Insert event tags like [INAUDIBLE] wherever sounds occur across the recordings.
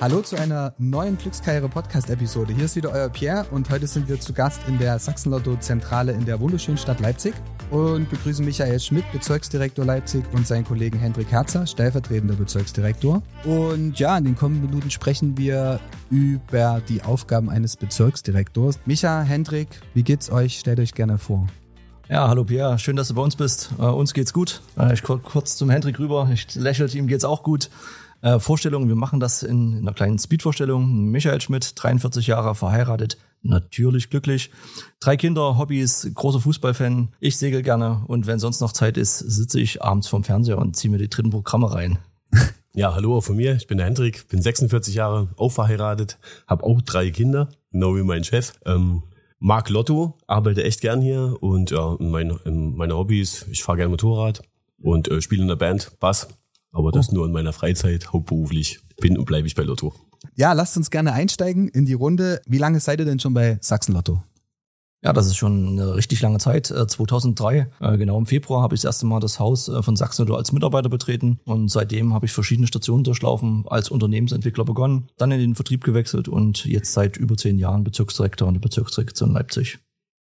Hallo zu einer neuen Glückskarriere Podcast Episode. Hier ist wieder euer Pierre und heute sind wir zu Gast in der Sachsenlotto Zentrale in der wunderschönen Stadt Leipzig und begrüßen Michael Schmidt, Bezirksdirektor Leipzig und seinen Kollegen Hendrik Herzer, stellvertretender Bezirksdirektor. Und ja, in den kommenden Minuten sprechen wir über die Aufgaben eines Bezirksdirektors. Micha, Hendrik, wie geht's euch? Stellt euch gerne vor. Ja, hallo Pierre, schön, dass du bei uns bist. Uh, uns geht's gut. Uh, ich kurz zum Hendrik rüber. Ich lächelte, ihm geht's auch gut. Äh, Vorstellung, wir machen das in, in einer kleinen Speed-Vorstellung. Michael Schmidt, 43 Jahre, verheiratet, natürlich glücklich. Drei Kinder, Hobbys, großer Fußballfan. Ich segel gerne und wenn sonst noch Zeit ist, sitze ich abends vorm Fernseher und ziehe mir die dritten Programme rein. [LAUGHS] Ja, hallo auch von mir. Ich bin der Hendrik, bin 46 Jahre, auch verheiratet, habe auch drei Kinder, genau wie mein Chef. Ähm, mag Lotto, arbeite echt gern hier und ja, mein, meine Hobbys, ich fahre gerne Motorrad und äh, spiele in der Band Bass aber das oh. nur in meiner Freizeit, hauptberuflich bin und bleibe ich bei Lotto. Ja, lasst uns gerne einsteigen in die Runde. Wie lange seid ihr denn schon bei Sachsen Lotto? Ja, das ist schon eine richtig lange Zeit. 2003, äh, äh, genau im Februar, habe ich das erste Mal das Haus äh, von Sachsen Lotto als Mitarbeiter betreten und seitdem habe ich verschiedene Stationen durchlaufen, als Unternehmensentwickler begonnen, dann in den Vertrieb gewechselt und jetzt seit über zehn Jahren Bezirksdirektor in der Bezirksdirektion Leipzig.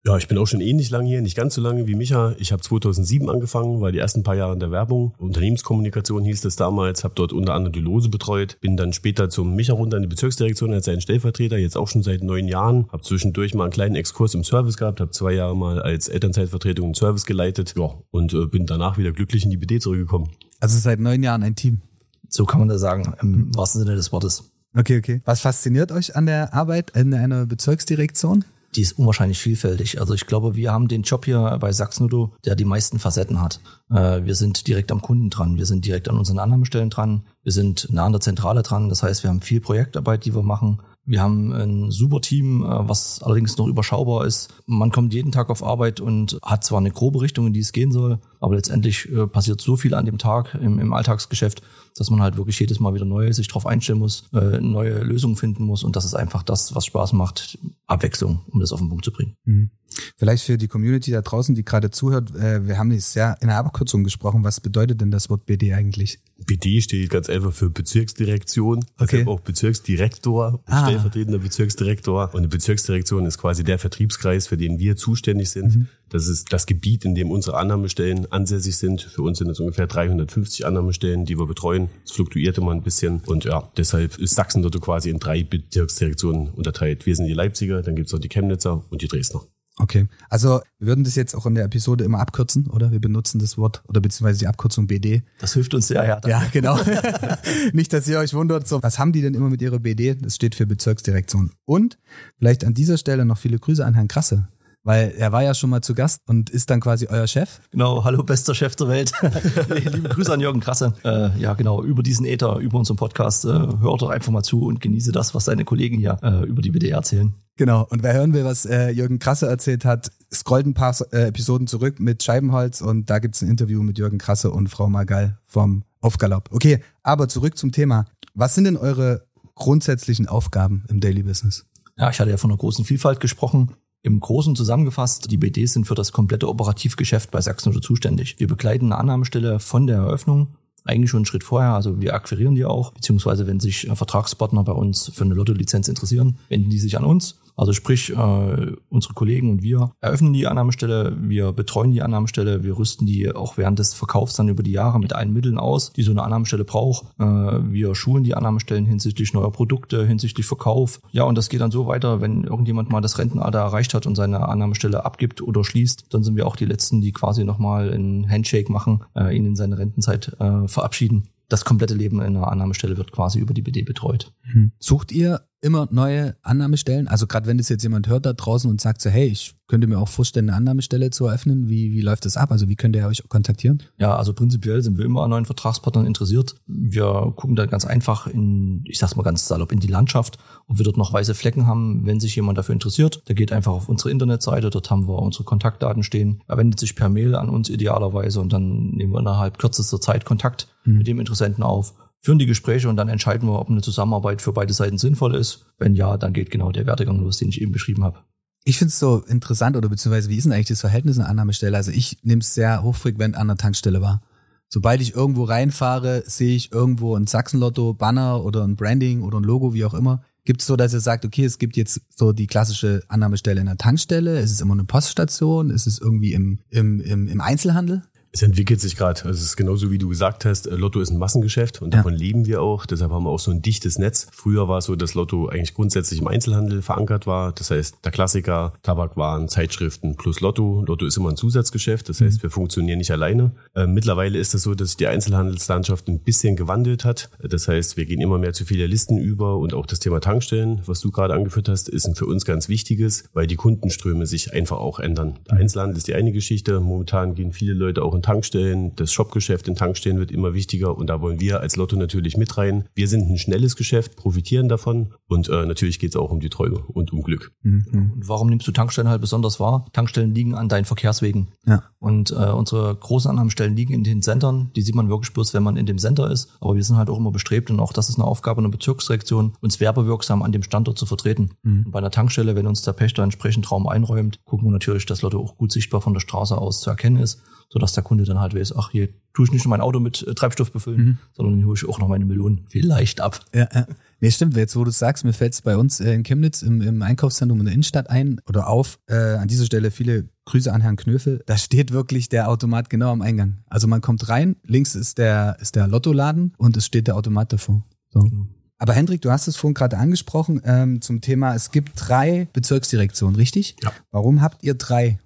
Ja, ich bin auch schon ähnlich lang hier, nicht ganz so lange wie Micha. Ich habe 2007 angefangen, war die ersten paar Jahre in der Werbung. Unternehmenskommunikation hieß das damals, habe dort unter anderem die Lose betreut. Bin dann später zum Micha runter in die Bezirksdirektion als sein Stellvertreter, jetzt auch schon seit neun Jahren. Habe zwischendurch mal einen kleinen Exkurs im Service gehabt, habe zwei Jahre mal als Elternzeitvertretung im Service geleitet ja, und äh, bin danach wieder glücklich in die BD zurückgekommen. Also seit neun Jahren ein Team. So kann man das sagen, im wahrsten Sinne des Wortes. Okay, okay. Was fasziniert euch an der Arbeit in einer Bezirksdirektion? Die ist unwahrscheinlich vielfältig. Also ich glaube, wir haben den Job hier bei Sachsnudo, der die meisten Facetten hat. Äh, wir sind direkt am Kunden dran, wir sind direkt an unseren Annahmestellen dran, wir sind nah an der Zentrale dran. Das heißt, wir haben viel Projektarbeit, die wir machen. Wir haben ein super Team, äh, was allerdings noch überschaubar ist. Man kommt jeden Tag auf Arbeit und hat zwar eine grobe Richtung, in die es gehen soll, aber letztendlich äh, passiert so viel an dem Tag im, im Alltagsgeschäft, dass man halt wirklich jedes Mal wieder neu sich drauf einstellen muss, äh, neue Lösungen finden muss und das ist einfach das, was Spaß macht, Abwechslung, um das auf den Punkt zu bringen. Mhm. Vielleicht für die Community da draußen, die gerade zuhört, äh, wir haben jetzt ja in der Abkürzung gesprochen. Was bedeutet denn das Wort BD eigentlich? BD steht ganz einfach für Bezirksdirektion, okay. also auch Bezirksdirektor, ah. stellvertretender Bezirksdirektor. Und eine Bezirksdirektion ist quasi der Vertriebskreis, für den wir zuständig sind. Mhm. Das ist das Gebiet, in dem unsere Annahmestellen ansässig sind. Für uns sind es ungefähr 350 Annahmestellen, die wir betreuen. Es fluktuiert immer ein bisschen. Und ja, deshalb ist Sachsen dort quasi in drei Bezirksdirektionen unterteilt. Wir sind die Leipziger, dann gibt es noch die Chemnitzer und die Dresdner. Okay. Also wir würden das jetzt auch in der Episode immer abkürzen, oder? Wir benutzen das Wort oder beziehungsweise die Abkürzung BD. Das hilft uns sehr, ja. Danke. Ja, genau. [LAUGHS] Nicht, dass ihr euch wundert, so, was haben die denn immer mit ihrer BD? Das steht für Bezirksdirektion. Und vielleicht an dieser Stelle noch viele Grüße an Herrn Krasse. Weil er war ja schon mal zu Gast und ist dann quasi euer Chef. Genau, hallo bester Chef der Welt. [LAUGHS] Liebe Grüße an Jürgen Krasse. Äh, ja, genau, über diesen Äther, über unseren Podcast, äh, hört doch einfach mal zu und genieße das, was seine Kollegen hier äh, über die BDR erzählen. Genau, und wer hören will, was äh, Jürgen Krasse erzählt hat, scrollt ein paar äh, Episoden zurück mit Scheibenholz und da gibt's ein Interview mit Jürgen Krasse und Frau Magal vom Aufgalopp. Okay, aber zurück zum Thema. Was sind denn eure grundsätzlichen Aufgaben im Daily Business? Ja, ich hatte ja von einer großen Vielfalt gesprochen. Im Großen zusammengefasst, die BDs sind für das komplette Operativgeschäft bei Sachsen zuständig. Wir begleiten eine Annahmestelle von der Eröffnung eigentlich schon einen Schritt vorher. Also wir akquirieren die auch, beziehungsweise wenn sich Vertragspartner bei uns für eine Lotto-Lizenz interessieren, wenden die sich an uns. Also sprich, äh, unsere Kollegen und wir eröffnen die Annahmestelle, wir betreuen die Annahmestelle, wir rüsten die auch während des Verkaufs dann über die Jahre mit allen Mitteln aus, die so eine Annahmestelle braucht. Äh, wir schulen die Annahmestellen hinsichtlich neuer Produkte, hinsichtlich Verkauf. Ja, und das geht dann so weiter, wenn irgendjemand mal das Rentenalter erreicht hat und seine Annahmestelle abgibt oder schließt, dann sind wir auch die Letzten, die quasi nochmal einen Handshake machen, äh, ihn in seine Rentenzeit äh, verabschieden das komplette Leben in einer Annahmestelle wird quasi über die BD betreut. Hm. Sucht ihr immer neue Annahmestellen? Also gerade wenn das jetzt jemand hört da draußen und sagt so, hey, ich könnte mir auch vorstellen, eine Annahmestelle zu eröffnen. Wie, wie läuft das ab? Also wie könnt ihr euch kontaktieren? Ja, also prinzipiell sind wir immer an neuen Vertragspartnern interessiert. Wir gucken da ganz einfach in, ich sag's mal ganz salopp, in die Landschaft, ob wir dort noch weiße Flecken haben, wenn sich jemand dafür interessiert. Der geht einfach auf unsere Internetseite, dort haben wir unsere Kontaktdaten stehen. Er wendet sich per Mail an uns idealerweise und dann nehmen wir innerhalb kürzester Zeit Kontakt mhm. mit dem Interessenten auf führen die Gespräche und dann entscheiden wir, ob eine Zusammenarbeit für beide Seiten sinnvoll ist. Wenn ja, dann geht genau der Werdegang los, den ich eben beschrieben habe. Ich finde es so interessant oder beziehungsweise wie ist denn eigentlich das Verhältnis an Annahmestelle? Also ich nehme es sehr hochfrequent an der Tankstelle wahr. sobald ich irgendwo reinfahre, sehe ich irgendwo ein Sachsenlotto-Banner oder ein Branding oder ein Logo, wie auch immer. Gibt es so, dass ihr sagt, okay, es gibt jetzt so die klassische Annahmestelle in der Tankstelle, ist es immer eine Poststation, ist es irgendwie im, im, im, im Einzelhandel? Es entwickelt sich gerade. Also es ist genauso wie du gesagt hast, äh, Lotto ist ein Massengeschäft und davon ja. leben wir auch. Deshalb haben wir auch so ein dichtes Netz. Früher war es so, dass Lotto eigentlich grundsätzlich im Einzelhandel verankert war. Das heißt, der Klassiker, Tabakwaren, Zeitschriften plus Lotto. Lotto ist immer ein Zusatzgeschäft. Das heißt, mhm. wir funktionieren nicht alleine. Äh, mittlerweile ist es so, dass sich die Einzelhandelslandschaft ein bisschen gewandelt hat. Das heißt, wir gehen immer mehr zu Filialisten über und auch das Thema Tankstellen, was du gerade angeführt hast, ist ein für uns ganz wichtiges, weil die Kundenströme sich einfach auch ändern. Der mhm. Einzelhandel ist die eine Geschichte. Momentan gehen viele Leute auch in Tankstellen. Das Shopgeschäft in Tankstellen wird immer wichtiger und da wollen wir als Lotto natürlich mit rein. Wir sind ein schnelles Geschäft, profitieren davon und äh, natürlich geht es auch um die Treue und um Glück. Mhm. Und warum nimmst du Tankstellen halt besonders wahr? Tankstellen liegen an deinen Verkehrswegen. Ja. Und äh, unsere großen Annahmestellen liegen in den Centern. Die sieht man wirklich bloß, wenn man in dem Center ist. Aber wir sind halt auch immer bestrebt und auch das ist eine Aufgabe einer Bezirksdirektion, uns werbewirksam an dem Standort zu vertreten. Mhm. bei einer Tankstelle, wenn uns der Pächter entsprechend Raum einräumt, gucken wir natürlich, dass Lotto auch gut sichtbar von der Straße aus zu erkennen ist sodass der Kunde dann halt weiß, ach, hier tue ich nicht nur mein Auto mit äh, Treibstoff befüllen, mhm. sondern hier hole ich auch noch meine Millionen vielleicht ab. Ja, ja. Nee, stimmt. Jetzt, wo du sagst, mir fällt es bei uns äh, in Chemnitz im, im Einkaufszentrum in der Innenstadt ein oder auf. Äh, an dieser Stelle viele Grüße an Herrn Knöfel. Da steht wirklich der Automat genau am Eingang. Also man kommt rein, links ist der, ist der Lottoladen und es steht der Automat davor. So. Mhm. Aber Hendrik, du hast es vorhin gerade angesprochen ähm, zum Thema, es gibt drei Bezirksdirektionen, richtig? Ja. Warum habt ihr drei?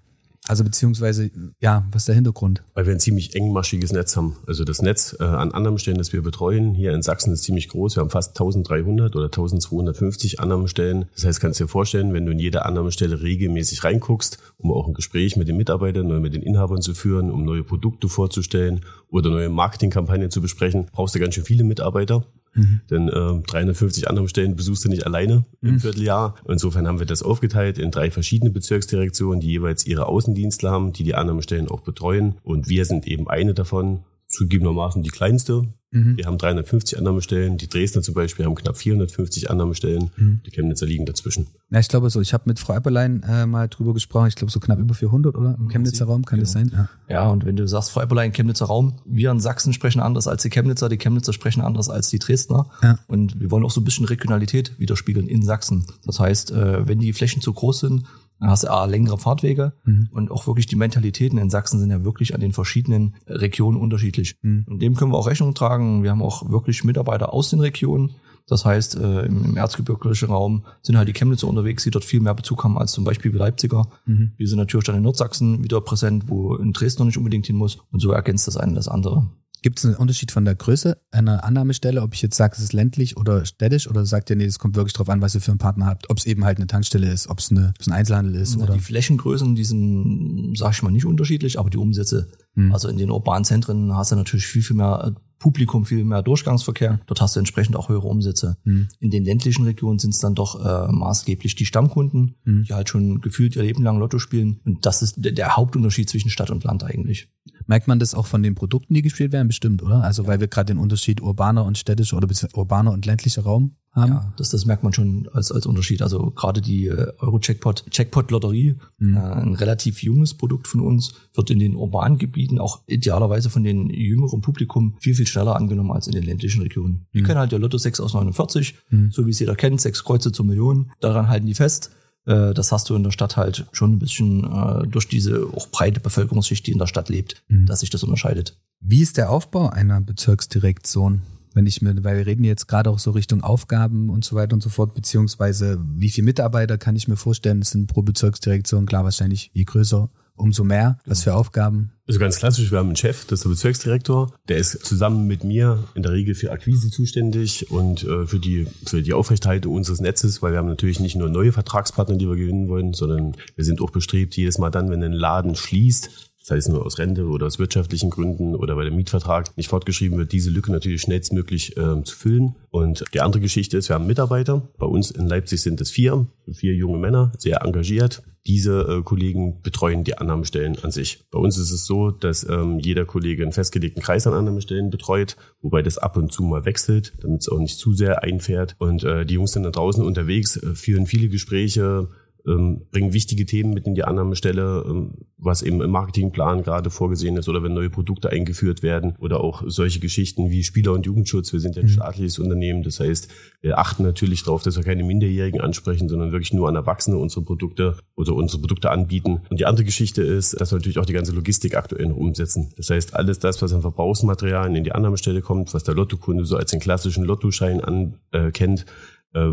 Also beziehungsweise, ja, was ist der Hintergrund? Weil wir ein ziemlich engmaschiges Netz haben. Also das Netz äh, an Annahmestellen, das wir betreuen, hier in Sachsen ist ziemlich groß. Wir haben fast 1300 oder 1250 Annahmestellen. Das heißt, kannst du dir vorstellen, wenn du in jede Annahmestelle regelmäßig reinguckst, um auch ein Gespräch mit den Mitarbeitern oder mit den Inhabern zu führen, um neue Produkte vorzustellen oder neue Marketingkampagnen zu besprechen, brauchst du ganz schön viele Mitarbeiter. Mhm. Denn äh, 350 andere Stellen besuchst du nicht alleine mhm. im Vierteljahr. Insofern haben wir das aufgeteilt in drei verschiedene Bezirksdirektionen, die jeweils ihre Außendienstler haben, die die Annahmestellen auch betreuen. Und wir sind eben eine davon zugegebenermaßen die kleinste. Mhm. Wir haben 350 Annahmestellen. Die Dresdner zum Beispiel haben knapp 450 Annahmestellen. Mhm. Die Chemnitzer liegen dazwischen. Ja, ich glaube so. Ich habe mit Frau Epperlein äh, mal drüber gesprochen. Ich glaube so knapp über 400, oder? Im Chemnitzer Raum kann genau. das sein? Ja. ja, und wenn du sagst, Frau Epperlein, Chemnitzer Raum, wir in Sachsen sprechen anders als die Chemnitzer, die Chemnitzer sprechen anders als die Dresdner. Ja. Und wir wollen auch so ein bisschen Regionalität widerspiegeln in Sachsen. Das heißt, äh, wenn die Flächen zu groß sind, dann hast du A, längere Fahrtwege mhm. und auch wirklich die Mentalitäten in Sachsen sind ja wirklich an den verschiedenen Regionen unterschiedlich. Mhm. Und dem können wir auch Rechnung tragen. Wir haben auch wirklich Mitarbeiter aus den Regionen. Das heißt, äh, im, erzgebirgischen Raum sind halt die Chemnitzer unterwegs, die dort viel mehr Bezug haben als zum Beispiel die Leipziger. Mhm. Wir sind natürlich dann in Nordsachsen wieder präsent, wo in Dresden noch nicht unbedingt hin muss. Und so ergänzt das eine das andere. Gibt es einen Unterschied von der Größe einer Annahmestelle, ob ich jetzt sage, es ist ländlich oder städtisch oder sagt ihr, nee, das kommt wirklich drauf an, was ihr für einen Partner habt, ob es eben halt eine Tankstelle ist, ob es ein Einzelhandel ist? oder? Die Flächengrößen, die sind, sag ich mal, nicht unterschiedlich, aber die Umsätze. Hm. Also in den urbanen Zentren hast du natürlich viel, viel mehr Publikum, viel mehr Durchgangsverkehr. Dort hast du entsprechend auch höhere Umsätze. Hm. In den ländlichen Regionen sind es dann doch äh, maßgeblich die Stammkunden, hm. die halt schon gefühlt ihr Leben lang Lotto spielen. Und das ist der, der Hauptunterschied zwischen Stadt und Land eigentlich. Merkt man das auch von den Produkten, die gespielt werden? Bestimmt, oder? Also ja. weil wir gerade den Unterschied urbaner und städtischer oder urbaner und ländlicher Raum haben. Ja, das, das merkt man schon als, als Unterschied. Also gerade die äh, Euro-Checkpot, Checkpot-Lotterie, mhm. äh, ein relativ junges Produkt von uns, wird in den urbanen Gebieten auch idealerweise von den jüngeren Publikum viel, viel schneller angenommen als in den ländlichen Regionen. Die mhm. kennen halt der Lotto 6 aus 49, mhm. so wie es jeder kennt, sechs Kreuze zur Million. Daran halten die fest. Äh, das hast du in der Stadt halt schon ein bisschen äh, durch diese auch breite Bevölkerungsschicht, die in der Stadt lebt, mhm. dass sich das unterscheidet. Wie ist der Aufbau einer Bezirksdirektion? Wenn ich mir, weil wir reden jetzt gerade auch so Richtung Aufgaben und so weiter und so fort, beziehungsweise wie viele Mitarbeiter kann ich mir vorstellen, das sind pro Bezirksdirektion, klar wahrscheinlich je größer, umso mehr. Was für Aufgaben? Also ganz klassisch, wir haben einen Chef, das ist der Bezirksdirektor, der ist zusammen mit mir in der Regel für Akquise zuständig und äh, für die für die Aufrechterhaltung unseres Netzes, weil wir haben natürlich nicht nur neue Vertragspartner, die wir gewinnen wollen, sondern wir sind auch bestrebt, jedes Mal dann, wenn ein Laden schließt, sei es nur aus Rente oder aus wirtschaftlichen Gründen oder weil der Mietvertrag nicht fortgeschrieben wird, diese Lücke natürlich schnellstmöglich äh, zu füllen. Und die andere Geschichte ist, wir haben Mitarbeiter. Bei uns in Leipzig sind es vier, vier junge Männer, sehr engagiert. Diese äh, Kollegen betreuen die Annahmestellen an sich. Bei uns ist es so, dass ähm, jeder Kollege einen festgelegten Kreis an Annahmestellen betreut, wobei das ab und zu mal wechselt, damit es auch nicht zu sehr einfährt. Und äh, die Jungs sind da draußen unterwegs, äh, führen viele Gespräche, ähm, bringen wichtige Themen mit in die Annahmestelle, ähm, was eben im Marketingplan gerade vorgesehen ist oder wenn neue Produkte eingeführt werden oder auch solche Geschichten wie Spieler- und Jugendschutz. Wir sind ja ein mhm. staatliches Unternehmen, das heißt, wir achten natürlich darauf, dass wir keine Minderjährigen ansprechen, sondern wirklich nur an Erwachsene unsere Produkte oder unsere Produkte anbieten. Und die andere Geschichte ist, dass wir natürlich auch die ganze Logistik aktuell noch umsetzen. Das heißt, alles das, was an Verbrauchsmaterialien in die Annahmestelle kommt, was der Lottokunde so als den klassischen Lottoschein ankennt, äh, äh,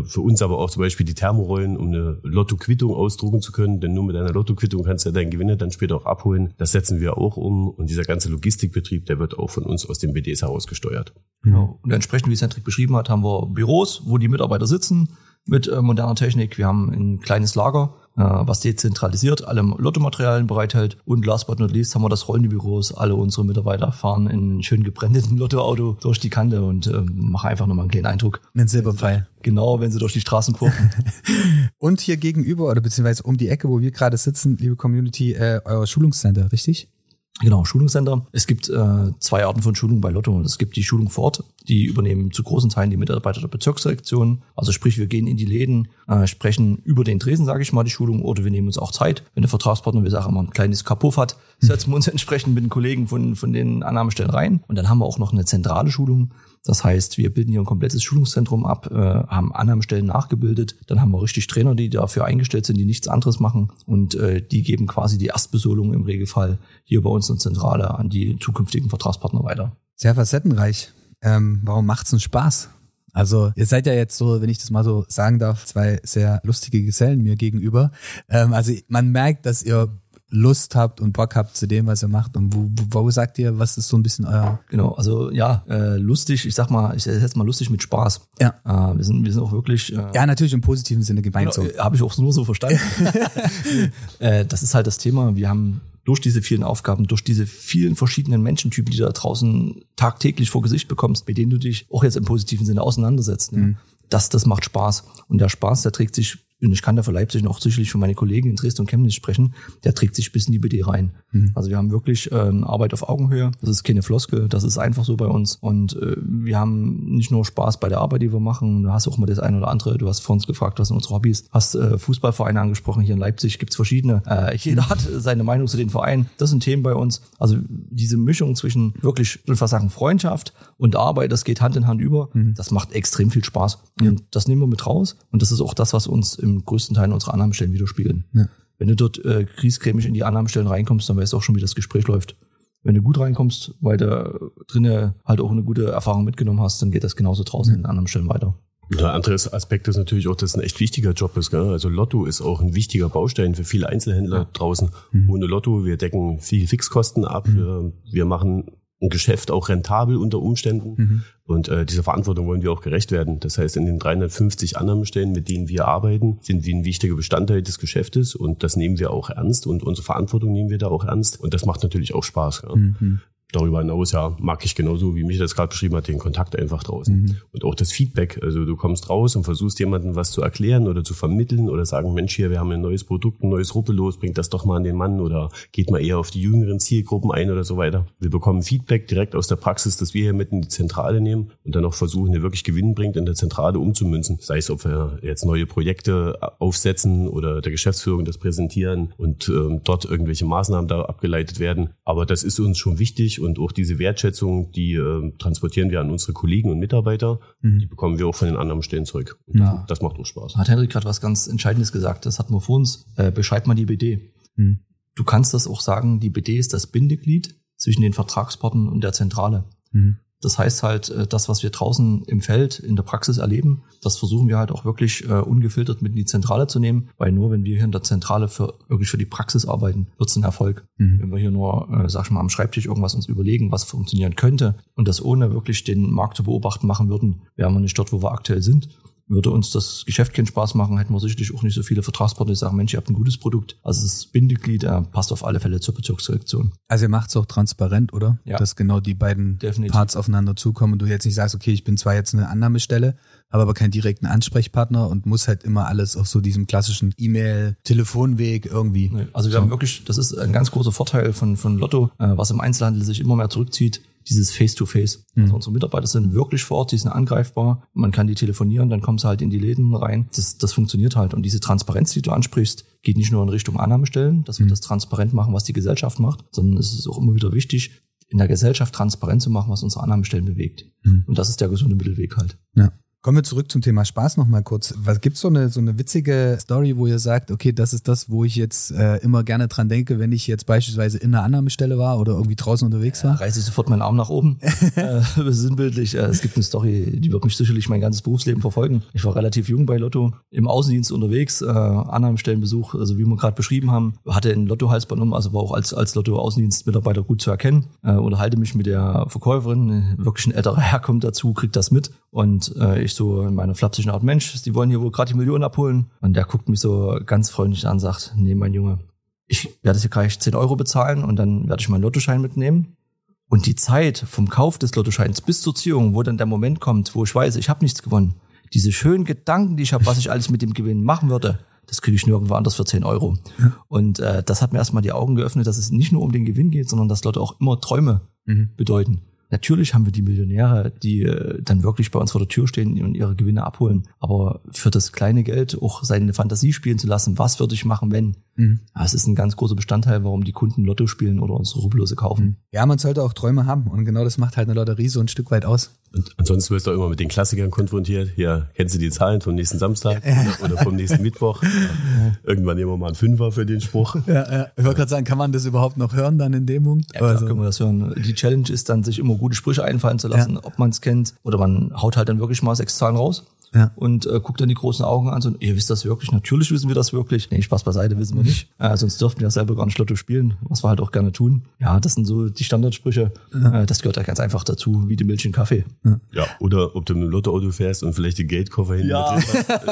für uns aber auch zum Beispiel die Thermorollen, um eine Lotto-Quittung ausdrucken zu können, denn nur mit einer Lotto-Quittung kannst du ja deinen Gewinner dann später auch abholen. Das setzen wir auch um und dieser ganze Logistikbetrieb, der wird auch von uns aus den BDs herausgesteuert. Genau. Und entsprechend, wie Centric beschrieben hat, haben wir Büros, wo die Mitarbeiter sitzen mit äh, moderner Technik. Wir haben ein kleines Lager, äh, was dezentralisiert alle Lottomaterialien bereithält. Und last but not least haben wir das rollende Büros. Alle unsere Mitarbeiter fahren in schön gebrandeten [LAUGHS] Lottoauto durch die Kante und äh, machen einfach nochmal einen kleinen Eindruck. Einen Silberpfeil. Genau, wenn sie durch die Straßen kurven. [LAUGHS] und hier gegenüber oder beziehungsweise um die Ecke, wo wir gerade sitzen, liebe Community, äh, euer Schulungscenter, richtig? Genau, Schulungscenter. Es gibt äh, zwei Arten von Schulung bei Lotto. Es gibt die Schulung vor Ort, die übernehmen zu großen Teilen die Mitarbeiter der Bezirksdirektion. Also sprich, wir gehen in die Läden, äh, sprechen über den Tresen, sage ich mal, die Schulung, oder wir nehmen uns auch Zeit. Wenn der Vertragspartner, wir sagen immer, ein kleines Kapuff hat, setzen wir uns [LAUGHS] entsprechend mit den Kollegen von, von den Annahmestellen rein. Und dann haben wir auch noch eine zentrale Schulung, das heißt, wir bilden hier ein komplettes Schulungszentrum ab, äh, haben Annahmestellen nachgebildet. Dann haben wir richtig Trainer, die dafür eingestellt sind, die nichts anderes machen. Und äh, die geben quasi die Erstbesolung im Regelfall hier bei uns in Zentrale an die zukünftigen Vertragspartner weiter. Sehr facettenreich. Ähm, warum macht's uns Spaß? Also ihr seid ja jetzt so, wenn ich das mal so sagen darf, zwei sehr lustige Gesellen mir gegenüber. Ähm, also man merkt, dass ihr Lust habt und Bock habt zu dem, was ihr macht. Und wo, wo, wo sagt ihr, was ist so ein bisschen euer? Genau, also ja, äh, lustig, ich sag mal, ich setze mal lustig mit Spaß. Ja. Äh, wir, sind, wir sind auch wirklich. Äh, ja, natürlich im positiven Sinne gemeint genau, so. Habe ich auch nur so verstanden. [LAUGHS] [LAUGHS] äh, das ist halt das Thema. Wir haben durch diese vielen Aufgaben, durch diese vielen verschiedenen Menschentypen, die du da draußen tagtäglich vor Gesicht bekommst, mit denen du dich auch jetzt im positiven Sinne auseinandersetzt. Ne? Mhm. Das, das macht Spaß. Und der Spaß, der trägt sich und ich kann da für Leipzig noch sicherlich für meine Kollegen in Dresden und Chemnitz sprechen, der trägt sich bis in die BD rein. Mhm. Also wir haben wirklich äh, Arbeit auf Augenhöhe. Das ist keine Floskel, das ist einfach so bei uns. Und äh, wir haben nicht nur Spaß bei der Arbeit, die wir machen. Du hast auch mal das eine oder andere. Du hast vor uns gefragt, was sind unsere Hobbys. Hast äh, Fußballvereine angesprochen. Hier in Leipzig gibt's verschiedene. Äh, jeder hat seine Meinung zu den Vereinen. Das sind Themen bei uns. Also diese Mischung zwischen wirklich, ich will sagen, Freundschaft und Arbeit, das geht Hand in Hand über. Mhm. Das macht extrem viel Spaß. Und das nehmen wir mit raus. Und das ist auch das, was uns im größten Teil unserer Annahmestellen widerspiegeln. Ja. Wenn du dort äh, kriescremig in die Annahmestellen reinkommst, dann weißt du auch schon, wie das Gespräch läuft. Wenn du gut reinkommst, weil du drinnen halt auch eine gute Erfahrung mitgenommen hast, dann geht das genauso draußen ja. in anderen Stellen weiter. Der andere Aspekt ist natürlich auch, dass es ein echt wichtiger Job ist. Gell? Also Lotto ist auch ein wichtiger Baustein für viele Einzelhändler ja. draußen. Mhm. Ohne Lotto, wir decken viele Fixkosten ab. Mhm. Wir, wir machen ein Geschäft auch rentabel unter Umständen. Mhm. Und äh, dieser Verantwortung wollen wir auch gerecht werden. Das heißt, in den 350 Annahmestellen, mit denen wir arbeiten, sind wir ein wichtiger Bestandteil des Geschäftes und das nehmen wir auch ernst und unsere Verantwortung nehmen wir da auch ernst. Und das macht natürlich auch Spaß. Ja. Mhm darüber hinaus, ja, mag ich genauso, wie mich das gerade beschrieben hat, den Kontakt einfach draußen. Mhm. Und auch das Feedback. Also du kommst raus und versuchst jemandem was zu erklären oder zu vermitteln oder sagen, Mensch, hier, wir haben ein neues Produkt, ein neues Ruppellos, bringt das doch mal an den Mann oder geht mal eher auf die jüngeren Zielgruppen ein oder so weiter. Wir bekommen Feedback direkt aus der Praxis, das wir hier mit in die Zentrale nehmen und dann auch versuchen, der wirklich Gewinn bringt, in der Zentrale umzumünzen. Sei es, ob wir jetzt neue Projekte aufsetzen oder der Geschäftsführung das präsentieren und ähm, dort irgendwelche Maßnahmen da abgeleitet werden. Aber das ist uns schon wichtig und auch diese Wertschätzung, die äh, transportieren wir an unsere Kollegen und Mitarbeiter. Mhm. Die bekommen wir auch von den anderen Stellen zurück. Und ja. Das macht auch Spaß. Hat Henrik gerade was ganz Entscheidendes gesagt. Das hatten wir vor uns. Äh, beschreib mal die BD. Mhm. Du kannst das auch sagen, die BD ist das Bindeglied zwischen den Vertragspartnern und der Zentrale. Mhm. Das heißt halt, äh, das, was wir draußen im Feld in der Praxis erleben, das versuchen wir halt auch wirklich äh, ungefiltert mit in die Zentrale zu nehmen, weil nur wenn wir hier in der Zentrale für wirklich für die Praxis arbeiten, wird es ein Erfolg. Mhm. Wenn wir hier nur, äh, sag ich mal, am Schreibtisch irgendwas uns überlegen, was funktionieren könnte und das ohne wirklich den Markt zu beobachten machen würden, wären wir nicht dort, wo wir aktuell sind würde uns das Geschäft keinen Spaß machen, hätten wir sicherlich auch nicht so viele Vertragspartner, die sagen, Mensch, ihr habt ein gutes Produkt. Also das Bindeglied äh, passt auf alle Fälle zur Bezirksdirektion. Also ihr macht es auch transparent, oder? Ja. Dass genau die beiden Definitiv. Parts aufeinander zukommen und du jetzt nicht sagst, okay, ich bin zwar jetzt eine Annahmestelle, habe aber keinen direkten Ansprechpartner und muss halt immer alles auf so diesem klassischen E-Mail, Telefonweg irgendwie. Also wir so. haben wirklich, das ist ein ganz großer Vorteil von, von Lotto, äh, was im Einzelhandel sich immer mehr zurückzieht dieses Face-to-Face. Mhm. Also unsere Mitarbeiter sind wirklich vor Ort, die sind angreifbar. Man kann die telefonieren, dann kommen sie halt in die Läden rein. Das, das funktioniert halt. Und diese Transparenz, die du ansprichst, geht nicht nur in Richtung Annahmestellen, dass wir Mhm. das transparent machen, was die Gesellschaft macht, sondern es ist auch immer wieder wichtig, in der Gesellschaft transparent zu machen, was unsere Annahmestellen bewegt. Mhm. Und das ist der gesunde Mittelweg halt. Ja. Kommen wir zurück zum Thema Spaß noch mal kurz. Was gibt's so eine so eine witzige Story, wo ihr sagt, okay, das ist das, wo ich jetzt äh, immer gerne dran denke, wenn ich jetzt beispielsweise in einer Annahmestelle war oder irgendwie draußen unterwegs war? reiße ich sofort meinen Arm nach oben. [LAUGHS] äh, [LAUGHS] sinnbildlich. Äh, es gibt eine Story, die wird mich sicherlich mein ganzes Berufsleben verfolgen. Ich war relativ jung bei Lotto, im Außendienst unterwegs, äh, Annahmestellenbesuch, also wie wir gerade beschrieben haben, hatte ein Lotto-Halsband um, also war auch als, als Lotto-Außendienstmitarbeiter gut zu erkennen. Äh, unterhalte mich mit der Verkäuferin, äh, wirklich ein älterer [LAUGHS] Herr kommt dazu, kriegt das mit. Und äh, ich so in meiner flapsigen Art, Mensch, die wollen hier wohl gerade die Millionen abholen. Und der guckt mich so ganz freundlich an und sagt, nee, mein Junge, ich werde hier gleich 10 Euro bezahlen und dann werde ich meinen Lottoschein mitnehmen. Und die Zeit vom Kauf des Lottoscheins bis zur Ziehung, wo dann der Moment kommt, wo ich weiß, ich habe nichts gewonnen, diese schönen Gedanken, die ich habe, was ich alles mit dem Gewinn machen würde, das kriege ich nirgendwo anders für 10 Euro. Und äh, das hat mir erstmal die Augen geöffnet, dass es nicht nur um den Gewinn geht, sondern dass Lotto auch immer Träume Mhm. bedeuten. Natürlich haben wir die Millionäre, die äh, dann wirklich bei uns vor der Tür stehen und ihre Gewinne abholen. Aber für das kleine Geld auch seine Fantasie spielen zu lassen, was würde ich machen, wenn? Mhm. Das ist ein ganz großer Bestandteil, warum die Kunden Lotto spielen oder unsere Rubellose kaufen. Ja, man sollte auch Träume haben und genau das macht halt eine Lotterie so ein Stück weit aus. Und ansonsten wirst du auch immer mit den Klassikern konfrontiert. Hier, kennst du die Zahlen vom nächsten Samstag oder, oder vom nächsten Mittwoch? [LAUGHS] Irgendwann nehmen wir mal einen Fünfer für den Spruch. Ja, ja. Ich wollte gerade sagen, kann man das überhaupt noch hören dann in dem Punkt? Ja, klar, Also- können wir das hören. Die Challenge ist dann, sich immer gute Sprüche einfallen zu lassen, ob man es kennt. Oder man haut halt dann wirklich mal sechs Zahlen raus. Ja. Und äh, guckt dann die großen Augen an, so, ihr wisst das wirklich? Natürlich wissen wir das wirklich. Nee, Spaß beiseite, wissen wir nicht. [LAUGHS] Äh, sonst dürften wir ja selber gar nicht Lotto spielen, was wir halt auch gerne tun. Ja, das sind so die Standardsprüche. Äh, das gehört ja ganz einfach dazu, wie die Milch in Kaffee. Ja, oder ob du mit dem Lottoauto fährst und vielleicht den Geldkoffer hin. Ja.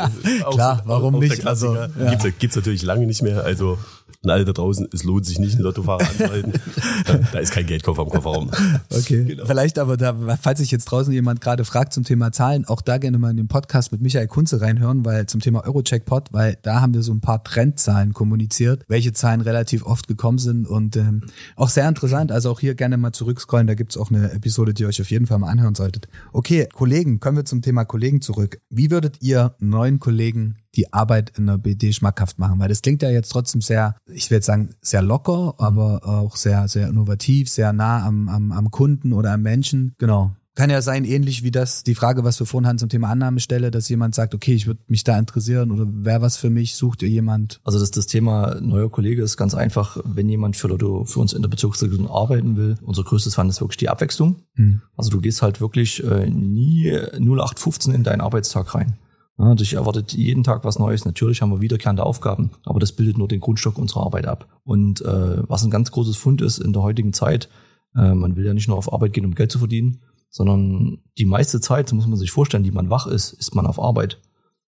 [LAUGHS] Klar, warum nicht? Also, ja. gibt's, gibt's natürlich lange nicht mehr. Also, an alle da draußen, es lohnt sich nicht, einen Lottofahrer anzuhalten. [LAUGHS] da, da ist kein Geldkoffer im Kofferraum. Okay. Vielleicht aber da, falls sich jetzt draußen jemand gerade fragt zum Thema Zahlen, auch da gerne mal in den Podcast mit Michael Kunze reinhören, weil zum Thema Eurocheckpot, weil da haben wir so ein paar Trendzahlen kommuniziert, welche Zahlen relativ oft gekommen sind und ähm, auch sehr interessant. Also auch hier gerne mal zurückscrollen, da gibt's auch eine Episode, die ihr euch auf jeden Fall mal anhören solltet. Okay, Kollegen, kommen wir zum Thema Kollegen zurück. Wie würdet ihr neuen Kollegen die Arbeit in der BD schmackhaft machen? Weil das klingt ja jetzt trotzdem sehr, ich jetzt sagen, sehr locker, aber auch sehr, sehr innovativ, sehr nah am, am, am Kunden oder am Menschen. Genau. Kann ja sein, ähnlich wie das, die Frage, was wir vorhin hatten zum Thema Annahmestelle, dass jemand sagt, okay, ich würde mich da interessieren oder wäre was für mich, sucht ihr jemand? Also das, das Thema neuer Kollege ist ganz einfach, wenn jemand für Lotto für uns in der Bezirksregion arbeiten will. Unser größtes Fand ist wirklich die Abwechslung. Hm. Also du gehst halt wirklich äh, nie 0815 in deinen Arbeitstag rein. Ja, dich erwartet jeden Tag was Neues. Natürlich haben wir wiederkehrende Aufgaben, aber das bildet nur den Grundstock unserer Arbeit ab. Und äh, was ein ganz großes Fund ist in der heutigen Zeit, äh, man will ja nicht nur auf Arbeit gehen, um Geld zu verdienen, sondern die meiste Zeit, muss man sich vorstellen, die man wach ist, ist man auf Arbeit.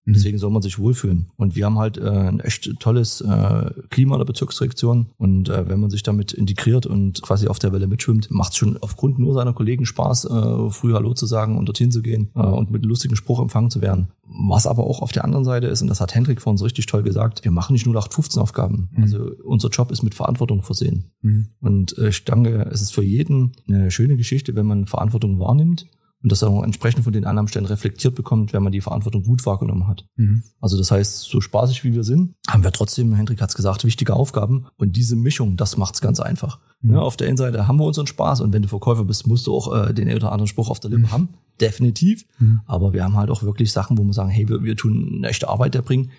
Mhm. Deswegen soll man sich wohlfühlen. Und wir haben halt äh, ein echt tolles äh, Klima der Bezirksdirektion. Und äh, wenn man sich damit integriert und quasi auf der Welle mitschwimmt, macht es schon aufgrund nur seiner Kollegen Spaß, äh, früh Hallo zu sagen und dorthin zu gehen äh, und mit einem lustigen Spruch empfangen zu werden. Was aber auch auf der anderen Seite ist, und das hat Hendrik vor uns richtig toll gesagt, wir machen nicht nur 815 Aufgaben. Mhm. Also unser Job ist mit Verantwortung versehen. Mhm. Und äh, ich denke, es ist für jeden eine schöne Geschichte, wenn man Verantwortung wahrnimmt und das auch entsprechend von den anderen Stellen reflektiert bekommt, wenn man die Verantwortung gut wahrgenommen hat. Mhm. Also das heißt, so spaßig wie wir sind, haben wir trotzdem, Hendrik hat es gesagt, wichtige Aufgaben. Und diese Mischung, das macht's ganz einfach. Mhm. Ja, auf der einen Seite haben wir unseren Spaß und wenn du Verkäufer bist, musst du auch äh, den oder anderen Spruch auf der Lippe haben. Definitiv. Mhm. Aber wir haben halt auch wirklich Sachen, wo wir sagen, hey, wir, wir tun eine echte Arbeit erbringen,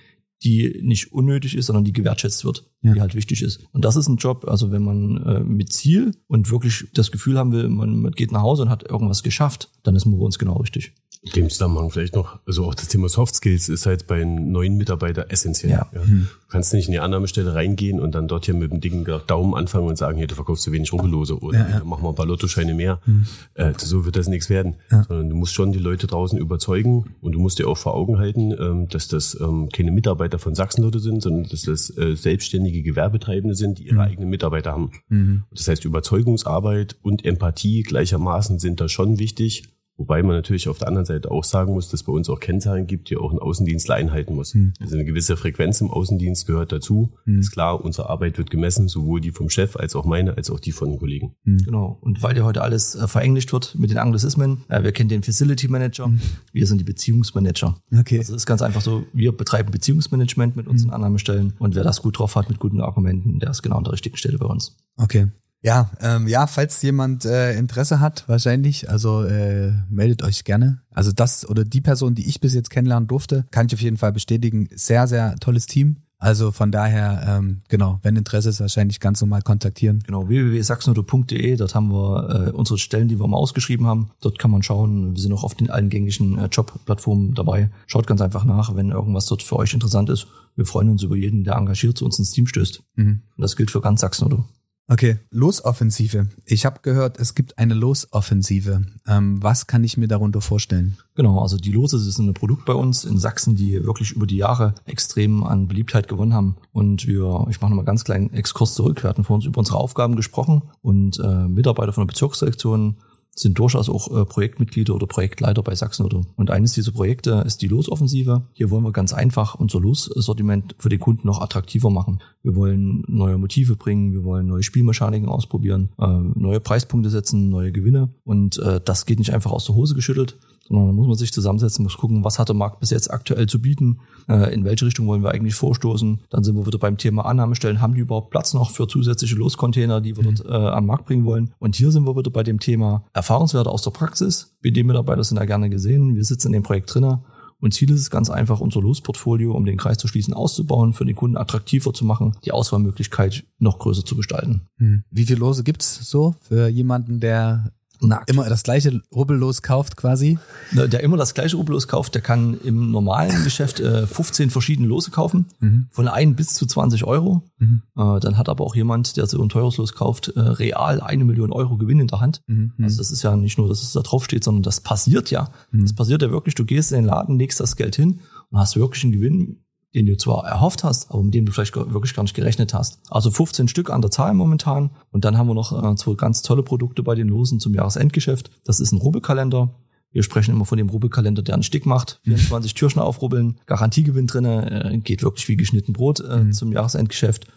die nicht unnötig ist, sondern die gewertschätzt wird, Ja. die halt wichtig ist. Und das ist ein Job, also wenn man äh, mit Ziel und wirklich das Gefühl haben will, man, man geht nach Hause und hat irgendwas geschafft, dann ist man bei uns genau richtig. Dem Zusammenhang vielleicht noch, also auch das Thema Soft Skills ist halt bei einem neuen Mitarbeiter essentiell. Ja. Mhm. Du kannst nicht in die Annahmestelle reingehen und dann dort hier mit dem dicken Daumen anfangen und sagen, hier, du verkaufst zu wenig Rubbellose oder Ja, ja. mach mal ein paar Lottoscheine mehr. Mhm. Äh, so wird das nichts werden. Ja. Sondern du musst schon die Leute draußen überzeugen und du musst dir auch vor Augen halten, ähm, dass das ähm, keine Mitarbeiter von Sachsenlotto sind, sondern dass das äh, selbstständige Gewerbetreibende sind, die ihre Mhm. eigenen Mitarbeiter haben. Mhm. Das heißt, Überzeugungsarbeit und Empathie gleichermaßen sind da schon wichtig. Wobei man natürlich auf der anderen Seite auch sagen muss, dass bei uns auch Kennzahlen gibt, die auch ein Außendienstler einhalten muss. Hm. Also eine gewisse Frequenz im Außendienst gehört dazu. Hm. Ist klar, unsere Arbeit wird gemessen, sowohl die vom Chef als auch meine, als auch die von den Kollegen. Hm. Genau. Und weil ja heute alles äh, verenglischt wird mit den Anglizismen, äh, wir kennen den Facility Manager, wir sind die Beziehungsmanager. Okay. Also es ist ganz einfach so, wir betreiben Beziehungsmanagement mit unseren Annahmestellen und wer das gut drauf hat mit guten Argumenten, der ist genau an der richtigen Stelle bei uns. Okay. Ja, ähm, ja, falls jemand äh, Interesse hat, wahrscheinlich, also äh, meldet euch gerne. Also das oder die Person, die ich bis jetzt kennenlernen durfte, kann ich auf jeden Fall bestätigen. Sehr, sehr tolles Team. Also von daher, ähm, genau, wenn Interesse ist, wahrscheinlich ganz normal kontaktieren. Genau, www.sachsenauto.de, dort haben wir äh, unsere Stellen, die wir mal ausgeschrieben haben. Dort kann man schauen, wir sind auch auf den allen gängigen äh, Jobplattformen dabei. Schaut ganz einfach nach, wenn irgendwas dort für euch interessant ist. Wir freuen uns über jeden, der engagiert zu uns ins Team stößt. Mhm. Und das gilt für ganz Sachsenauto. Okay, Losoffensive. Ich habe gehört, es gibt eine Losoffensive. Ähm, was kann ich mir darunter vorstellen? Genau, also die Lose ist ein Produkt bei uns in Sachsen, die wirklich über die Jahre extrem an Beliebtheit gewonnen haben. Und wir, ich mache nochmal ganz kleinen Exkurs zurück. Wir hatten vor uns über unsere Aufgaben gesprochen und äh, Mitarbeiter von der Bezirksselektion sind durchaus auch äh, Projektmitglieder oder Projektleiter bei Sachsenauto. Und eines dieser Projekte ist die Losoffensive. Hier wollen wir ganz einfach unser Lossortiment für den Kunden noch attraktiver machen. Wir wollen neue Motive bringen, wir wollen neue Spielmechaniken ausprobieren, äh, neue Preispunkte setzen, neue Gewinne. Und äh, das geht nicht einfach aus der Hose geschüttelt, sondern da muss man sich zusammensetzen, muss gucken, was hat der Markt bis jetzt aktuell zu bieten, äh, in welche Richtung wollen wir eigentlich vorstoßen. Dann sind wir wieder beim Thema Annahmestellen, haben die überhaupt Platz noch für zusätzliche Loscontainer, die wir dort äh, am Markt bringen wollen. Und hier sind wir wieder bei dem Thema Erfahrungswerte aus der Praxis. BD-Mitarbeiter sind da gerne gesehen, wir sitzen in dem Projekt drinnen. Und Ziel ist es ganz einfach, unser Losportfolio, um den Kreis zu schließen, auszubauen, für den Kunden attraktiver zu machen, die Auswahlmöglichkeit noch größer zu gestalten. Hm. Wie viele Lose gibt's so für jemanden, der Na, immer das gleiche Rubbellos kauft quasi? Ne, Der immer das gleiche Rubbellos kauft, der kann im normalen Geschäft äh, 15 verschiedene Lose kaufen, Mhm. von 1 bis zu 20 Euro. Mhm. Äh, dann hat aber auch jemand, der so ein teures Los kauft, äh, real eine Million Euro Gewinn in der Hand. Mhm. Also das ist ja nicht nur, dass es da drauf steht, sondern das passiert ja. Mhm. Das passiert ja wirklich. Du gehst in den Laden, legst das Geld hin und hast wirklich einen Gewinn, den du zwar erhofft hast, aber mit dem du vielleicht wirklich gar nicht gerechnet hast. Also 15 Stück an der Zahl momentan. Und dann haben wir noch äh, zwei ganz tolle Produkte bei den Losen zum Jahresendgeschäft. Das ist ein Rubbelkalender. Wir sprechen immer von dem Rubbelkalender, der einen Stick macht. 24 Türchen aufrubbeln, Garantiegewinn drinne, äh, geht wirklich wie geschnitten Brot äh, Mhm. zum Jahresendgeschäft.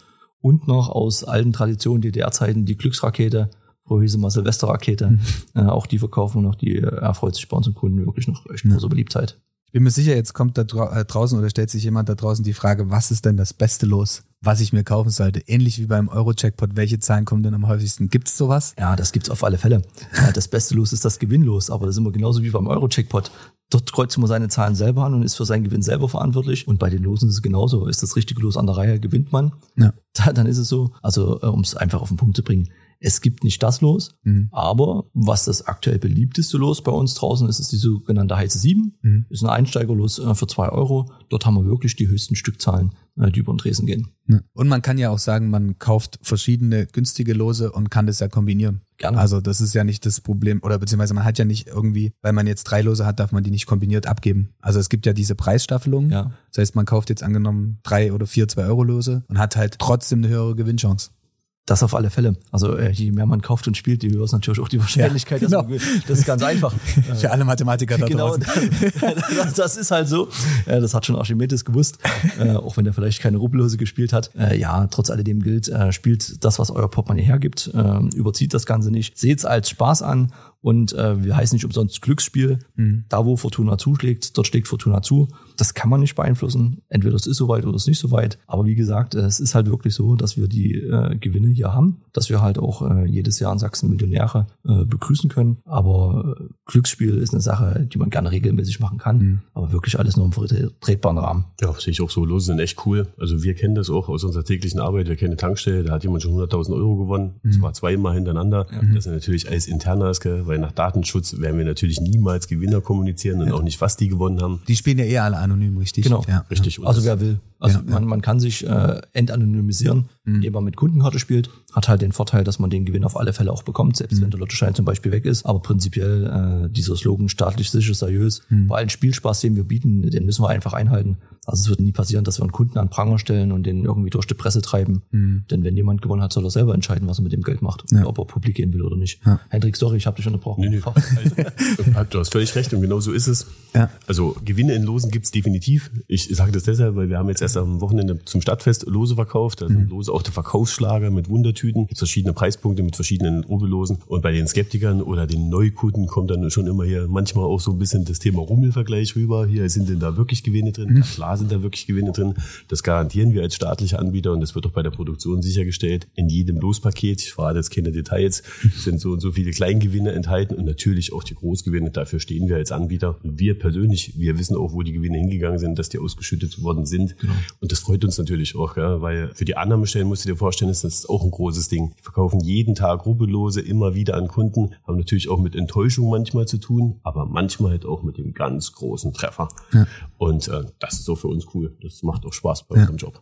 Und noch aus alten Traditionen DDR-Zeiten die Glücksrakete, früher hieß mal Silvesterrakete. Äh, auch die verkaufen wir noch, die erfreut sich bei unseren Kunden wirklich noch echt Ja. große Beliebtheit. Ich bin mir sicher, jetzt kommt da äh, draußen oder stellt sich jemand da draußen die Frage, was ist denn das beste Los, was ich mir kaufen sollte? Ähnlich wie beim Euro-Jackpot, welche Zahlen kommen denn am häufigsten? Gibt's sowas? Ja, das gibt's auf alle Fälle. Ja, das beste Los ist das Gewinnlos, aber das ist immer genauso wie beim Euro-Checkpot. Dort kreuzt man seine Zahlen selber an und ist für seinen Gewinn selber verantwortlich. Und bei den Losen ist es genauso. Ist das richtige Los an der Reihe, gewinnt man. Ja. Da, dann ist es so. Also, äh, um es einfach auf den Punkt zu bringen. Es gibt nicht das Los, Mhm. aber was das aktuell beliebteste Los bei uns draußen ist, ist die sogenannte heiße 7. Mhm. Ist ein Einsteigerlos äh, für zwei Euro. Dort haben wir wirklich die höchsten Stückzahlen, äh, die über den Tresen gehen. Ja. Und man kann ja auch sagen, man kauft verschiedene günstige Lose und kann das ja kombinieren. Gerne. Also das ist ja nicht das Problem, oder beziehungsweise man hat ja nicht irgendwie, weil man jetzt drei Lose hat, darf man die nicht kombiniert abgeben. Also es gibt ja diese Preisstaffelung. ja. Das heißt, man kauft jetzt angenommen drei oder vier Zwei-Euro-Lose und hat halt trotzdem eine höhere Gewinnchance. Das auf alle Fälle. Also äh, je mehr man kauft und spielt, je höher ist natürlich auch die Wahrscheinlichkeit, Ja, dass genau. man gewinnt. Das ist ganz einfach. [LAUGHS] Für alle Mathematiker da genau, draußen. das, [LAUGHS] das ist halt so. Das hat schon Archimedes gewusst, äh, auch wenn er vielleicht keine Rubbellose gespielt hat. Äh, ja, trotz alledem gilt, spielt das, was euer Portemonnaie hergibt, äh, überzieht das Ganze nicht. Seht's als Spaß an und wir heißen nicht umsonst Glücksspiel. Mhm. Da, wo Fortuna zuschlägt, dort schlägt Fortuna zu. Das kann man nicht beeinflussen. Entweder es ist soweit oder es ist nicht soweit. Aber wie gesagt, äh, es ist halt wirklich so, dass wir die äh, Gewinne hier haben, dass wir halt auch äh, jedes Jahr in Sachsen Millionäre äh, begrüßen können. Aber äh, Glücksspiel ist eine Sache, die man gerne regelmäßig machen kann. Mhm. Aber wirklich alles nur im vertretbaren Rahmen. Ja, sehe ich auch so. Lose sind echt cool. Also wir kennen das auch aus unserer täglichen Arbeit. Wir kennen eine Tankstelle, da hat jemand schon 100.000 Euro gewonnen. Mhm. Das war zweimal hintereinander. Das ist natürlich alles internas, gell? weil nach Datenschutz werden wir natürlich niemals Gewinner kommunizieren und auch nicht, was die gewonnen haben. Die spielen ja eh alle anonym, richtig? Genau, ja. Richtig. Und Also wer will. Also Ja, ja. man, man kann sich äh, entanonymisieren, Mhm. indem man mit Kundenkarte spielt. Hat halt den Vorteil, dass man den Gewinn auf alle Fälle auch bekommt, selbst Mhm. wenn der Lottoschein zum Beispiel weg ist. Aber prinzipiell äh, dieser Slogan staatlich sicher, seriös, Mhm. bei allen Spielspaß, den wir bieten, den müssen wir einfach einhalten. Also es wird nie passieren, dass wir einen Kunden an Pranger stellen und den irgendwie durch die Presse treiben. Mhm. Denn wenn jemand gewonnen hat, soll er selber entscheiden, was er mit dem Geld macht. Ja. Ob er publik gehen will oder nicht. Ja. Hendrik, sorry, ich habe dich unterbrochen. Nee, nee. [LAUGHS] Also, du hast völlig recht und genau so ist es. Ja. Also Gewinne in Losen gibt's definitiv. Ich sage das deshalb, weil wir haben jetzt erst am Wochenende zum Stadtfest Lose verkauft. Also Lose auch der Verkaufsschlager mit Wundertüten. Gibt verschiedene Preispunkte mit verschiedenen Rubbellosen. Und bei den Skeptikern oder den Neukunden kommt dann schon immer hier manchmal auch so ein bisschen das Thema Rummelvergleich rüber. Hier sind denn da wirklich Gewinne drin? Ja, klar sind da wirklich Gewinne drin. Das garantieren wir als staatlicher Anbieter und das wird auch bei der Produktion sichergestellt. In jedem Lospaket, ich verrate jetzt keine Details, sind so und so viele Kleingewinne enthalten und natürlich auch die Großgewinne. Dafür stehen wir als Anbieter. Und wir persönlich, wir wissen auch, wo die Gewinne hingegangen sind, dass die ausgeschüttet worden sind. Und das freut uns natürlich auch, ja, weil für die Annahmestellen musst du dir vorstellen, ist das auch ein großes Ding. Die verkaufen jeden Tag Rubbellose immer wieder an Kunden, haben natürlich auch mit Enttäuschung manchmal zu tun, aber manchmal halt auch mit dem ganz großen Treffer. Und äh, das ist auch für uns cool. Das macht auch Spaß bei unserem Job.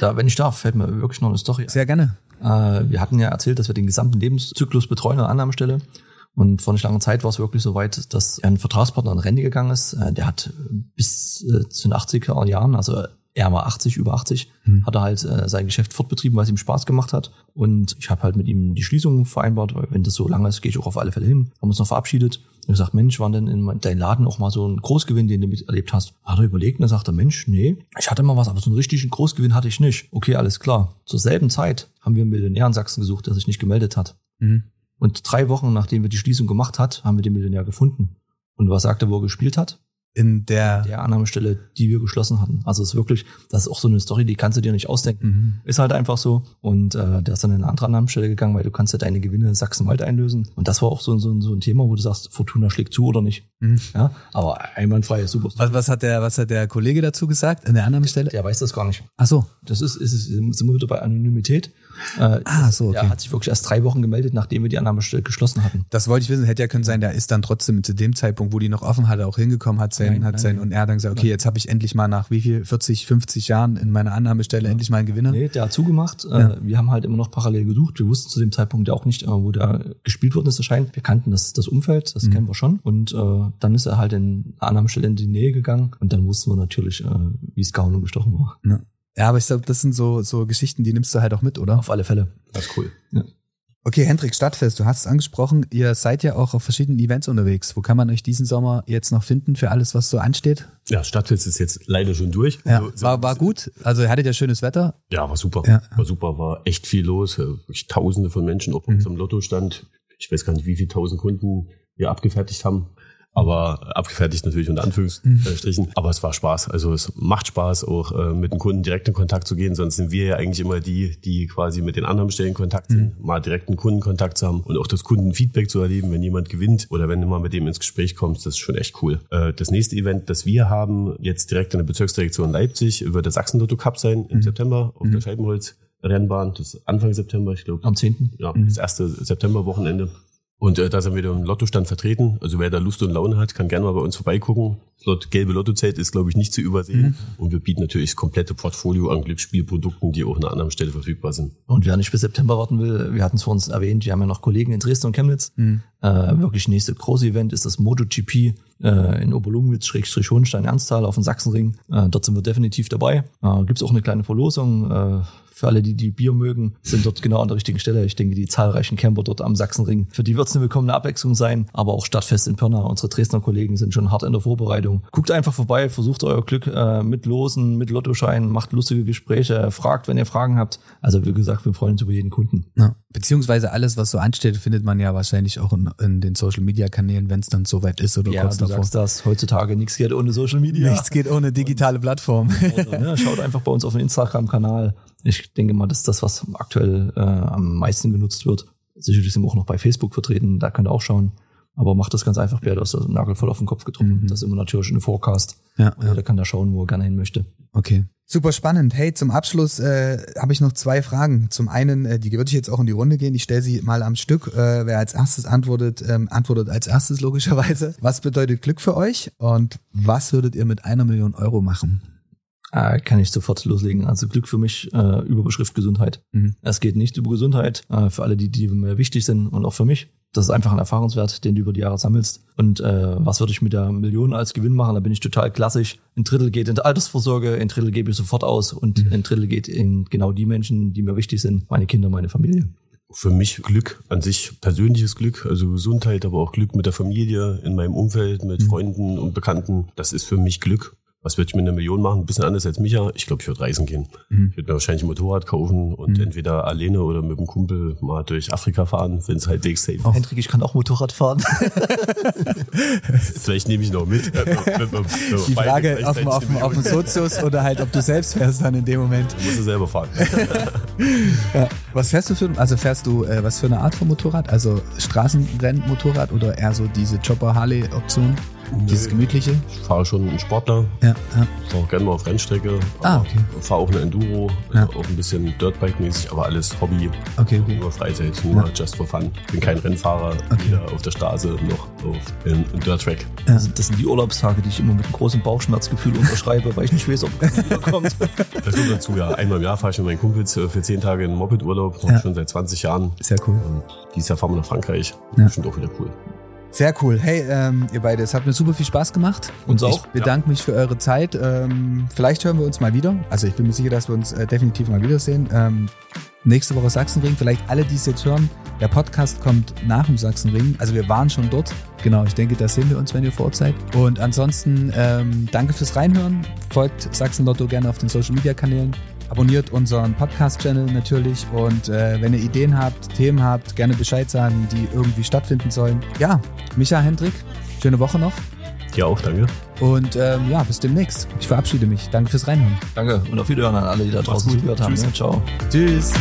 Da, wenn ich darf, fällt mir wirklich noch eine Story. Sehr gerne. Äh, wir hatten ja erzählt, dass wir den gesamten Lebenszyklus betreuen an der Annahmestelle. Und vor nicht langer Zeit war es wirklich so weit, dass ein Vertragspartner in Rente gegangen ist. Äh, Der hat bis äh, zu den 80er Jahren, also er war 80, über 80, hat er halt äh, sein Geschäft fortbetrieben, weil es ihm Spaß gemacht hat. Und ich habe halt mit ihm die Schließung vereinbart, weil wenn das so lange ist, gehe ich auch auf alle Fälle hin. Haben uns noch verabschiedet. Und gesagt, Mensch, war denn in deinem Laden auch mal so ein Großgewinn, den du miterlebt hast? Hat er überlegt und dann sagt er, Mensch, nee, ich hatte mal was, aber so einen richtigen Großgewinn hatte ich nicht. Okay, alles klar. Zur selben Zeit haben wir einen Millionär in Sachsen gesucht, der sich nicht gemeldet hat. Mhm. Und drei Wochen, nachdem wir die Schließung gemacht hat, haben wir den Millionär gefunden. Und was sagt er, wo er gespielt hat? In der, Der Annahmestelle, die wir geschlossen hatten. Also es ist wirklich, das ist auch so eine Story, die kannst du dir nicht ausdenken. Mhm. Ist halt einfach so. Und äh, der ist dann in eine andere Annahmestelle gegangen, weil du kannst ja deine Gewinne in Sachsen-Wald einlösen. Und das war auch so, so, so ein Thema, wo du sagst, Fortuna schlägt zu oder nicht. Mhm. Ja, aber einwandfrei, super. was, was hat der, was hat der Kollege dazu gesagt? In der anderen Stelle? Der weiß das gar nicht. Ach so. Das ist, ist, ist sind wir wieder bei Anonymität. Äh, Ah, so, okay. Er hat sich wirklich erst drei Wochen gemeldet, nachdem wir die Annahmestelle geschlossen hatten. Das wollte ich wissen. Hätte ja können sein, der ist dann trotzdem zu dem Zeitpunkt, wo die noch offen hatte, auch hingekommen, hat sein, Nein, hat nein, sein, nein. und er hat dann gesagt, okay, jetzt habe ich endlich mal nach wie viel, 40, 50 Jahren in meiner Annahmestelle endlich mal einen Gewinner. Nee, der hat zugemacht. Ja. Äh, wir haben halt immer noch parallel gesucht. Wir wussten zu dem Zeitpunkt ja auch nicht, äh, wo der gespielt worden ist, erscheint. Wir kannten das, das Umfeld, Mhm. das kennen wir schon. Und äh, dann ist er halt in Annahmestelle in die Nähe gegangen. Und dann wussten wir natürlich, äh, wie es gehauen und gestochen war. Ja, aber ich glaube, das sind so, so Geschichten, die nimmst du halt auch mit, oder? Auf alle Fälle. Das ist cool. Okay, Hendrik, Stadtfest, du hast es angesprochen. Ihr seid ja auch auf verschiedenen Events unterwegs. Wo kann man euch diesen Sommer jetzt noch finden für alles, was so ansteht? Ja, Stadtfest ist jetzt leider schon durch. Ja, So- so- war, war gut. Also ihr hattet ja schönes Wetter. Ja, war super. Ja. War super, war echt viel los. äh, Tausende von Menschen auf Mhm. unserem Lottostand. Ich weiß gar nicht, wie viele tausend Kunden wir abgefertigt haben. Aber abgefertigt natürlich unter Anführungsstrichen. Aber es war Spaß. Also es macht Spaß, auch äh, mit dem Kunden direkt in Kontakt zu gehen. Sonst sind wir ja eigentlich immer die, die quasi mit den anderen Stellen Kontakt sind, mal direkten Kundenkontakt zu haben und auch das Kundenfeedback zu erleben, wenn jemand gewinnt oder wenn du mal mit dem ins Gespräch kommst. Das ist schon echt cool. Äh, das nächste Event, das wir haben, jetzt direkt in der Bezirksdirektion Leipzig, wird der Sachsen-Lotto Cup sein im September auf der Scheibenholz. Rennbahn, das ist Anfang September, ich glaube. Am 10. Ja, das erste Septemberwochenende. Und äh, da sind wir im Lottostand vertreten. Also wer da Lust und Laune hat, kann gerne mal bei uns vorbeigucken. Das gelbe Lottozelt ist, glaube ich, nicht zu übersehen. Und wir bieten natürlich das komplette Portfolio an Glücksspielprodukten, die auch an einer anderen Stelle verfügbar sind. Und wer nicht bis September warten will, wir hatten es vor uns erwähnt, wir haben ja noch Kollegen in Dresden und Chemnitz. Mhm. Äh, wirklich nächste große Event ist das MotoGP äh, in Oberlungwitz, Schrägstrich Hohenstein, Ernsthal auf dem Sachsenring. Äh, dort sind wir definitiv dabei. Äh, Gibt es auch eine kleine Verlosung. Äh, für alle, die die Bier mögen, sind dort genau an der richtigen Stelle. Ich denke, die zahlreichen Camper dort am Sachsenring, für die wird es eine willkommene Abwechslung sein. Aber auch Stadtfest in Pirna, unsere Dresdner Kollegen sind schon hart in der Vorbereitung. Guckt einfach vorbei, versucht euer Glück äh, mit Losen, mit Lottoscheinen, macht lustige Gespräche, fragt, wenn ihr Fragen habt. Also wie gesagt, wir freuen uns über jeden Kunden. Ja. Beziehungsweise alles, was so ansteht, findet man ja wahrscheinlich auch in, in den Social Media Kanälen, wenn es dann soweit ist oder Ja, kurz du davor. sagst das. Heutzutage nichts geht ohne Social Media. Nichts geht ohne digitale Plattform. Also, ne, schaut einfach bei uns auf den Instagram-Kanal. Ich denke mal, das ist das, was aktuell äh, am meisten genutzt wird. Sicherlich sind wir auch noch bei Facebook vertreten, da könnt ihr auch schauen. Aber macht das ganz einfach, Bert, aus der Nagel voll auf den Kopf getroffen. Mhm. Das ist immer natürlich ein Forecast. Ja, Und ja. jeder kann da schauen, wo er gerne hin möchte. Okay. Super spannend. Hey, zum Abschluss äh, habe ich noch zwei Fragen. Zum einen, äh, die würde ich jetzt auch in die Runde gehen. Ich stelle sie mal am Stück. Äh, wer als erstes antwortet, ähm, antwortet als erstes logischerweise. Was bedeutet Glück für euch und was würdet ihr mit einer Million Euro machen? Äh, kann ich sofort loslegen. Also Glück für mich äh, Überbeschrift Gesundheit. Mhm. Es geht nicht über Gesundheit, äh, für alle, die, die mir wichtig sind und auch für mich. Das ist einfach ein Erfahrungswert, den du über die Jahre sammelst. Und äh, was würde ich mit der Million als Gewinn machen? Da bin ich total klassisch. Ein Drittel geht in die Altersvorsorge, ein Drittel gebe ich sofort aus und ein Drittel geht in genau die Menschen, die mir wichtig sind, meine Kinder, meine Familie. Für mich Glück an sich, persönliches Glück, also Gesundheit, aber auch Glück mit der Familie, in meinem Umfeld, mit Mhm. Freunden und Bekannten. Das ist für mich Glück. Was würde ich mit einer Million machen? Ein bisschen anders als Micha. Ich glaube, ich würde reisen gehen. Mhm. Ich würde mir wahrscheinlich ein Motorrad kaufen und entweder alleine oder mit einem Kumpel mal durch Afrika fahren, wenn es halbwegs safe ist. Hendrik, ich kann auch Motorrad fahren. [LAUGHS] Vielleicht nehme ich noch mit. [LAUGHS] Die Frage auf, dem- auf, dem- auf dem Sozius oder halt, ob du selbst fährst dann in dem Moment. Du musst es selber fahren. [LAUGHS] Ja. Was fährst du für, also fährst du, äh, was für eine Art von Motorrad? Also Straßenrennmotorrad oder eher so diese Chopper-Harley-Option? Dieses gemütliche? Ich fahre schon einen Sportler, Ja, ja. fahre auch gerne mal auf Rennstrecke. Ah, okay. Fahre auch eine Enduro, Ja. auch ein bisschen Dirtbike-mäßig, aber alles Hobby. Okay, okay. Nur Freizeit, nur just for fun. Bin kein Rennfahrer, Okay. weder auf der Straße noch auf im Dirt-Track. Das sind, das sind die Urlaubstage, die ich immer mit einem großen Bauchschmerzgefühl unterschreibe, weil ich nicht weiß, ob er wiederkommt. [LAUGHS] Das kommt dazu, ja. Einmal im Jahr fahre ich mit meinen Kumpels äh, für zehn Tage in Moped-Urlaub, Ja. schon seit 20 Jahren. Sehr cool. Und dieses Jahr fahren wir nach Frankreich. Ja. Bestimmt auch wieder cool. Sehr cool. Hey, ähm, ihr beide, es hat mir super viel Spaß gemacht. Uns Ich auch. bedanke mich für eure Zeit. Ähm, vielleicht hören wir uns mal wieder. Also ich bin mir sicher, dass wir uns äh, definitiv mal wiedersehen. Ähm, nächste Woche Sachsenring. Vielleicht alle, die es jetzt hören. Der Podcast kommt nach dem Sachsenring. Also wir waren schon dort. Genau, ich denke, da sehen wir uns, wenn ihr vor Ort seid. Und ansonsten ähm, danke fürs Reinhören. Folgt Sachsen Lotto gerne auf den Social Media Kanälen. Abonniert unseren Podcast-Channel natürlich und äh, wenn ihr Ideen habt, Themen habt, gerne Bescheid sagen, die irgendwie stattfinden sollen. Ja, Micha Hendrik, schöne Woche noch Dir auch, danke. und ähm, ja, bis demnächst. Ich verabschiede mich. Danke fürs Reinhören. Danke und auf Wiederhören an alle, die da draußen zugehört haben. Tschüss. Ja, ciao. Tschüss.